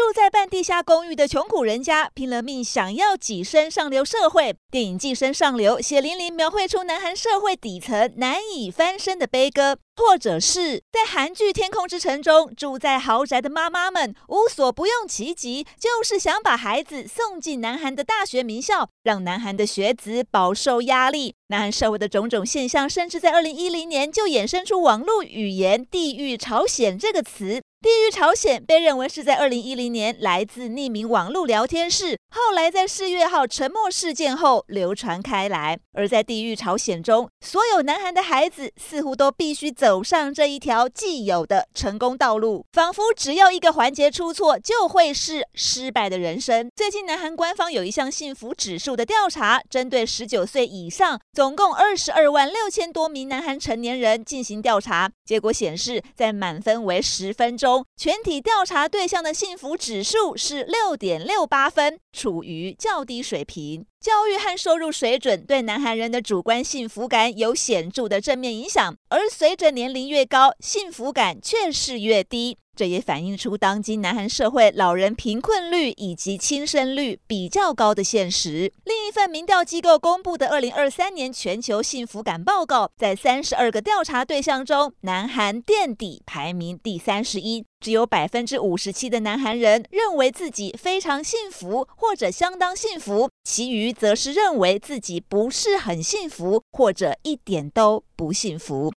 住在半地下公寓的穷苦人家，拼了命想要跻身上流社会。电影《寄生上流》血淋淋描绘出南韩社会底层难以翻身的悲歌，或者是在韩剧《天空之城》中，住在豪宅的妈妈们无所不用其极，就是想把孩子送进南韩的大学名校，让南韩的学子饱受压力。南韩社会的种种现象，甚至在二零一零年就衍生出网络语言“地狱朝鲜”这个词。地狱朝鲜被认为是在二零一零年来自匿名网络聊天室，后来在世越号沉没事件后流传开来。而在地狱朝鲜中，所有南韩的孩子似乎都必须走上这一条既有的成功道路，仿佛只要一个环节出错，就会是失败的人生。最近，南韩官方有一项幸福指数的调查，针对十九岁以上总共二十二万六千多名南韩成年人进行调查，结果显示，在满分为十分全体调查对象的幸福指数是六点六八分，处于较低水平。教育和收入水准对南韩人的主观幸福感有显著的正面影响，而随着年龄越高，幸福感却是越低。这也反映出当今南韩社会老人贫困率以及轻生率比较高的现实。另一份民调机构公布的二零二三年全球幸福感报告，在三十二个调查对象中，南韩垫底排名第三十一，只有百分之五十七的南韩人认为自己非常幸福或者相当幸福，其余则是认为自己不是很幸福或者一点都不幸福。